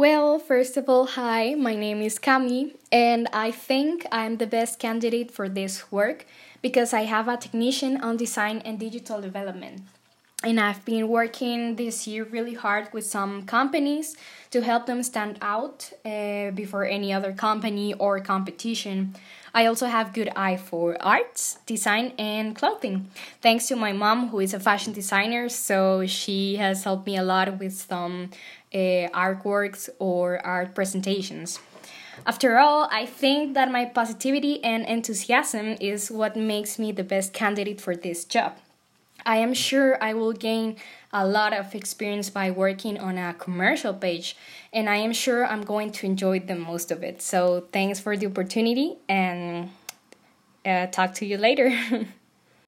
Well, first of all, hi, my name is Cami, and I think I'm the best candidate for this work because I have a technician on design and digital development. And I've been working this year really hard with some companies to help them stand out uh, before any other company or competition. I also have good eye for arts, design, and clothing. Thanks to my mom, who is a fashion designer, so she has helped me a lot with some uh, artworks or art presentations. After all, I think that my positivity and enthusiasm is what makes me the best candidate for this job. I am sure I will gain a lot of experience by working on a commercial page, and I am sure I'm going to enjoy the most of it. So, thanks for the opportunity, and uh, talk to you later.